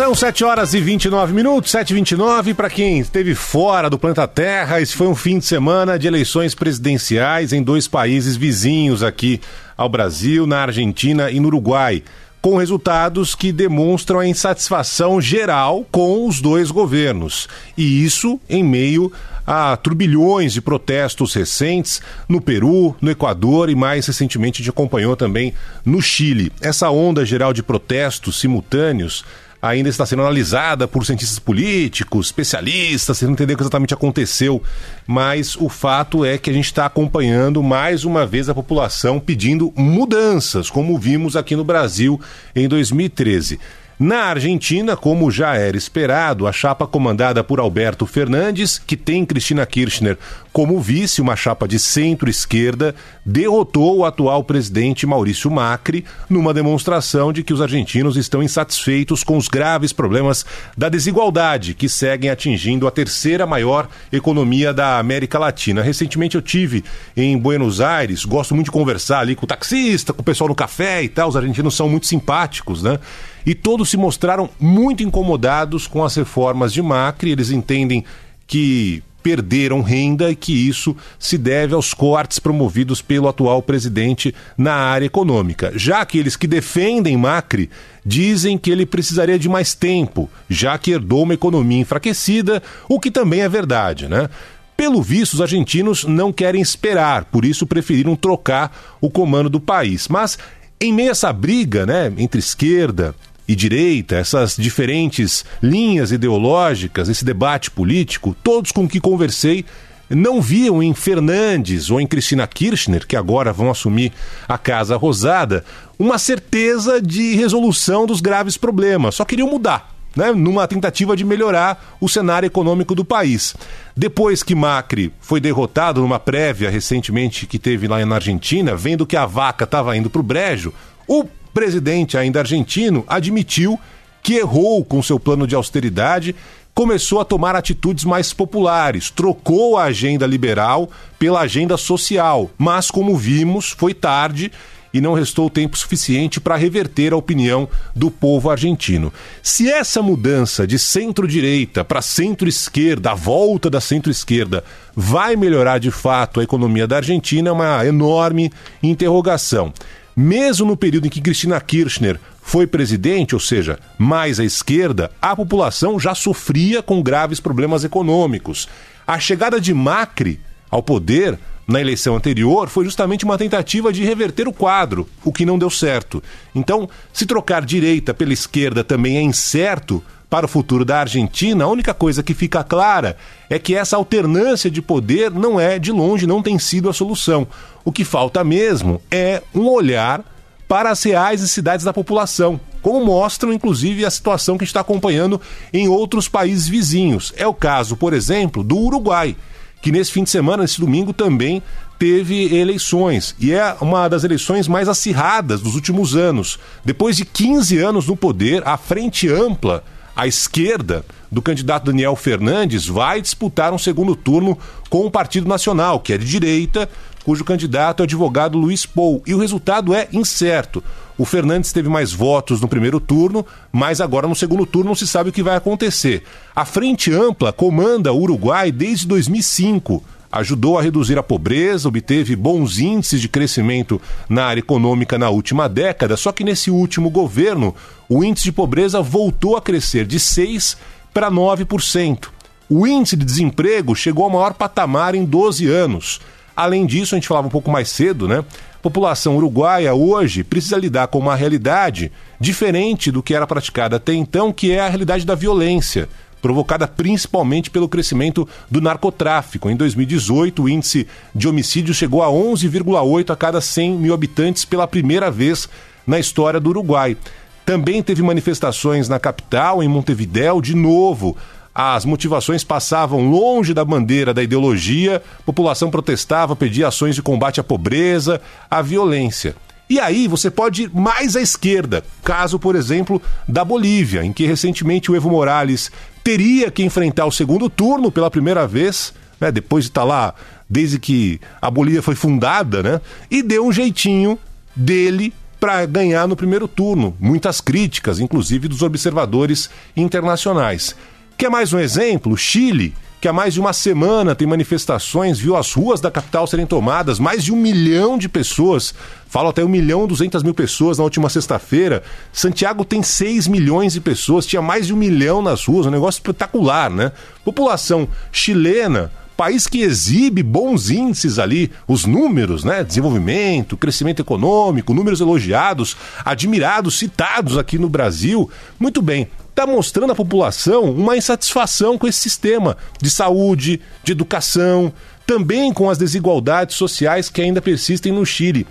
São 7 horas e 29 minutos, 7 e 29 para quem esteve fora do planeta Terra. Esse foi um fim de semana de eleições presidenciais em dois países vizinhos aqui ao Brasil, na Argentina e no Uruguai, com resultados que demonstram a insatisfação geral com os dois governos. E isso em meio a turbilhões de protestos recentes no Peru, no Equador e mais recentemente a gente acompanhou também no Chile. Essa onda geral de protestos simultâneos ainda está sendo analisada por cientistas políticos, especialistas, tentando entender o que exatamente aconteceu. Mas o fato é que a gente está acompanhando mais uma vez a população pedindo mudanças, como vimos aqui no Brasil em 2013. Na Argentina, como já era esperado, a chapa comandada por Alberto Fernandes, que tem Cristina Kirchner como vice, uma chapa de centro-esquerda, derrotou o atual presidente Maurício Macri numa demonstração de que os argentinos estão insatisfeitos com os graves problemas da desigualdade que seguem atingindo a terceira maior economia da América Latina. Recentemente eu tive em Buenos Aires, gosto muito de conversar ali com o taxista, com o pessoal no café e tal, os argentinos são muito simpáticos, né? E todos se mostraram muito incomodados com as reformas de Macri, eles entendem que perderam renda e que isso se deve aos cortes promovidos pelo atual presidente na área econômica. Já aqueles que defendem Macri dizem que ele precisaria de mais tempo, já que herdou uma economia enfraquecida, o que também é verdade, né? Pelo visto, os argentinos não querem esperar, por isso preferiram trocar o comando do país. Mas em meio a essa briga, né, entre esquerda e direita, essas diferentes linhas ideológicas, esse debate político, todos com que conversei não viam em Fernandes ou em Cristina Kirchner, que agora vão assumir a Casa Rosada, uma certeza de resolução dos graves problemas. Só queriam mudar. Né, numa tentativa de melhorar o cenário econômico do país. Depois que Macri foi derrotado numa prévia recentemente que teve lá na Argentina, vendo que a vaca estava indo para o brejo, o presidente ainda argentino admitiu que errou com seu plano de austeridade, começou a tomar atitudes mais populares, trocou a agenda liberal pela agenda social, mas como vimos, foi tarde e não restou tempo suficiente para reverter a opinião do povo argentino. Se essa mudança de centro-direita para centro-esquerda, a volta da centro-esquerda, vai melhorar de fato a economia da Argentina, é uma enorme interrogação. Mesmo no período em que Cristina Kirchner foi presidente, ou seja, mais à esquerda, a população já sofria com graves problemas econômicos. A chegada de Macri ao poder na eleição anterior foi justamente uma tentativa de reverter o quadro, o que não deu certo. Então, se trocar direita pela esquerda também é incerto para o futuro da Argentina, a única coisa que fica clara é que essa alternância de poder não é, de longe, não tem sido a solução. O que falta mesmo é um olhar para as reais necessidades da população, como mostram inclusive a situação que está acompanhando em outros países vizinhos. É o caso, por exemplo, do Uruguai, que nesse fim de semana, nesse domingo, também teve eleições e é uma das eleições mais acirradas dos últimos anos. Depois de 15 anos no poder, a Frente Ampla a esquerda do candidato Daniel Fernandes vai disputar um segundo turno com o Partido Nacional, que é de direita, cujo candidato é o advogado Luiz Pou. E o resultado é incerto. O Fernandes teve mais votos no primeiro turno, mas agora no segundo turno não se sabe o que vai acontecer. A Frente Ampla comanda o Uruguai desde 2005. Ajudou a reduzir a pobreza, obteve bons índices de crescimento na área econômica na última década, só que nesse último governo, o índice de pobreza voltou a crescer de 6 para 9%. O índice de desemprego chegou ao maior patamar em 12 anos. Além disso, a gente falava um pouco mais cedo, né? A população uruguaia hoje precisa lidar com uma realidade diferente do que era praticada até então, que é a realidade da violência provocada principalmente pelo crescimento do narcotráfico. Em 2018, o índice de homicídios chegou a 11,8 a cada 100 mil habitantes pela primeira vez na história do Uruguai. Também teve manifestações na capital, em Montevidéu, de novo. As motivações passavam longe da bandeira da ideologia, a população protestava, pedia ações de combate à pobreza, à violência. E aí você pode ir mais à esquerda, caso, por exemplo, da Bolívia, em que recentemente o Evo Morales teria que enfrentar o segundo turno pela primeira vez, né, depois de estar tá lá desde que a Bolívia foi fundada, né, e deu um jeitinho dele para ganhar no primeiro turno. Muitas críticas, inclusive dos observadores internacionais. Quer mais um exemplo? Chile que há mais de uma semana tem manifestações, viu as ruas da capital serem tomadas, mais de um milhão de pessoas, falo até um milhão e duzentas mil pessoas na última sexta-feira. Santiago tem seis milhões de pessoas, tinha mais de um milhão nas ruas, um negócio espetacular, né? População chilena, país que exibe bons índices ali, os números, né? Desenvolvimento, crescimento econômico, números elogiados, admirados, citados aqui no Brasil. Muito bem está mostrando à população uma insatisfação com esse sistema de saúde, de educação, também com as desigualdades sociais que ainda persistem no Chile.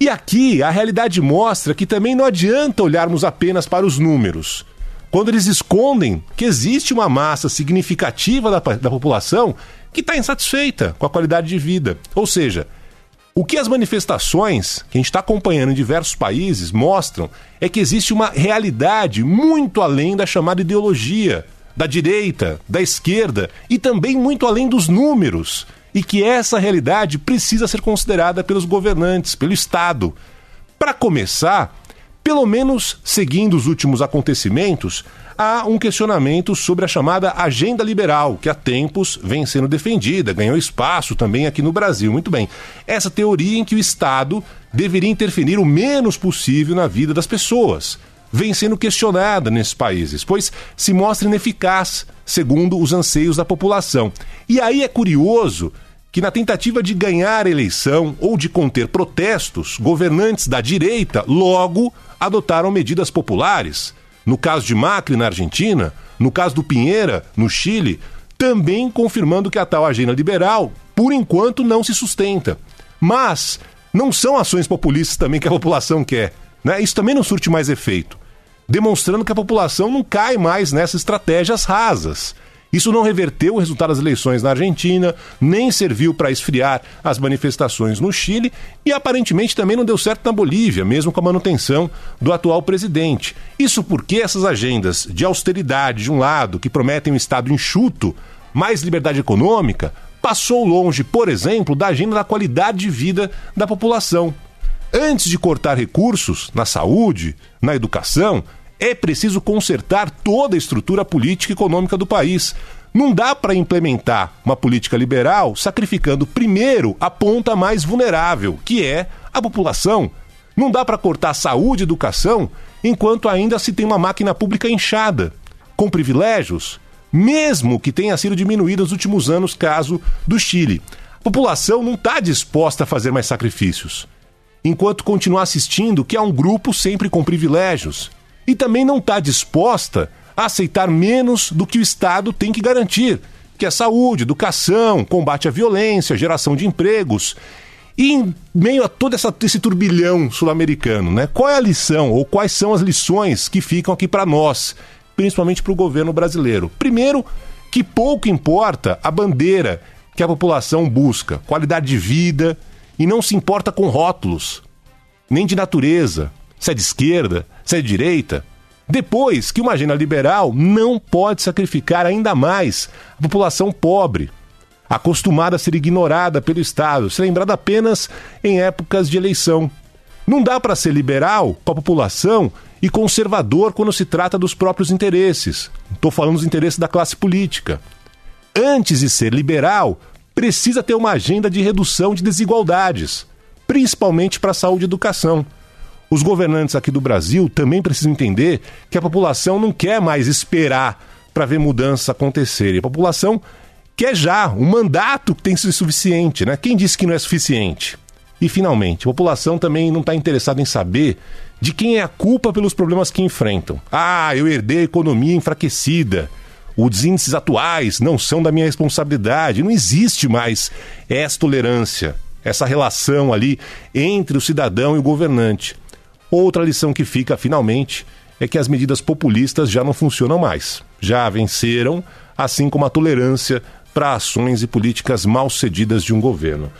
E aqui a realidade mostra que também não adianta olharmos apenas para os números. Quando eles escondem que existe uma massa significativa da, da população que está insatisfeita com a qualidade de vida. Ou seja, o que as manifestações que a gente está acompanhando em diversos países mostram é que existe uma realidade muito além da chamada ideologia, da direita, da esquerda e também muito além dos números. E que essa realidade precisa ser considerada pelos governantes, pelo Estado. Para começar, pelo menos seguindo os últimos acontecimentos, há um questionamento sobre a chamada agenda liberal, que há tempos vem sendo defendida, ganhou espaço também aqui no Brasil. Muito bem. Essa teoria em que o Estado deveria interferir o menos possível na vida das pessoas vem sendo questionada nesses países, pois se mostra ineficaz, segundo os anseios da população. E aí é curioso que, na tentativa de ganhar a eleição ou de conter protestos, governantes da direita logo adotaram medidas populares no caso de Macri na Argentina, no caso do Pinheira no Chile, também confirmando que a tal agenda liberal, por enquanto, não se sustenta. Mas não são ações populistas também que a população quer. Né? Isso também não surte mais efeito, demonstrando que a população não cai mais nessas estratégias rasas. Isso não reverteu o resultado das eleições na Argentina, nem serviu para esfriar as manifestações no Chile e aparentemente também não deu certo na Bolívia, mesmo com a manutenção do atual presidente. Isso porque essas agendas de austeridade, de um lado, que prometem um Estado enxuto, mais liberdade econômica, passou longe, por exemplo, da agenda da qualidade de vida da população. Antes de cortar recursos na saúde, na educação, é preciso consertar toda a estrutura política e econômica do país. Não dá para implementar uma política liberal sacrificando primeiro a ponta mais vulnerável, que é a população. Não dá para cortar saúde e educação enquanto ainda se tem uma máquina pública inchada, com privilégios, mesmo que tenha sido diminuída nos últimos anos, caso do Chile. A população não está disposta a fazer mais sacrifícios, enquanto continuar assistindo que há um grupo sempre com privilégios e também não está disposta a aceitar menos do que o Estado tem que garantir, que é saúde, educação, combate à violência, geração de empregos. E em meio a todo essa, esse turbilhão sul-americano, né, qual é a lição ou quais são as lições que ficam aqui para nós, principalmente para o governo brasileiro? Primeiro, que pouco importa a bandeira que a população busca, qualidade de vida, e não se importa com rótulos, nem de natureza, se é de esquerda, se é de direita. Depois que uma agenda liberal não pode sacrificar ainda mais a população pobre, acostumada a ser ignorada pelo Estado, ser lembrada apenas em épocas de eleição. Não dá para ser liberal com a população e conservador quando se trata dos próprios interesses. Estou falando dos interesses da classe política. Antes de ser liberal, precisa ter uma agenda de redução de desigualdades, principalmente para a saúde e educação. Os governantes aqui do Brasil também precisam entender que a população não quer mais esperar para ver mudanças acontecerem. A população quer já, um mandato tem sido suficiente, né? Quem disse que não é suficiente? E finalmente, a população também não está interessada em saber de quem é a culpa pelos problemas que enfrentam. Ah, eu herdei a economia enfraquecida. Os índices atuais não são da minha responsabilidade. Não existe mais essa tolerância, essa relação ali entre o cidadão e o governante. Outra lição que fica, finalmente, é que as medidas populistas já não funcionam mais. Já venceram, assim como a tolerância para ações e políticas mal cedidas de um governo.